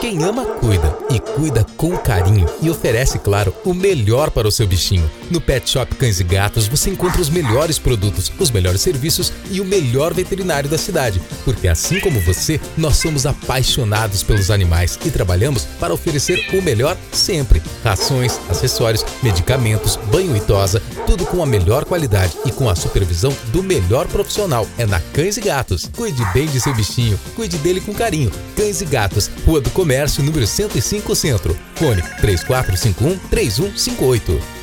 Quem ama, cuida. E cuida com carinho. E oferece, claro, o melhor para o seu bichinho. No Pet Shop Cães e Gatos você encontra os melhores produtos, os melhores serviços e o melhor veterinário da cidade. Porque assim como você, nós somos apaixonados pelos animais e trabalhamos para oferecer o melhor sempre. Rações, acessórios, medicamentos, banho e tosa, tudo com a melhor qualidade e com a supervisão do melhor profissional. É na Cães e Gatos. Cuide bem de seu bichinho, cuide dele com carinho. Cães e Gatos, Rua do Comércio, número 105 Centro. Fone 3451 3158.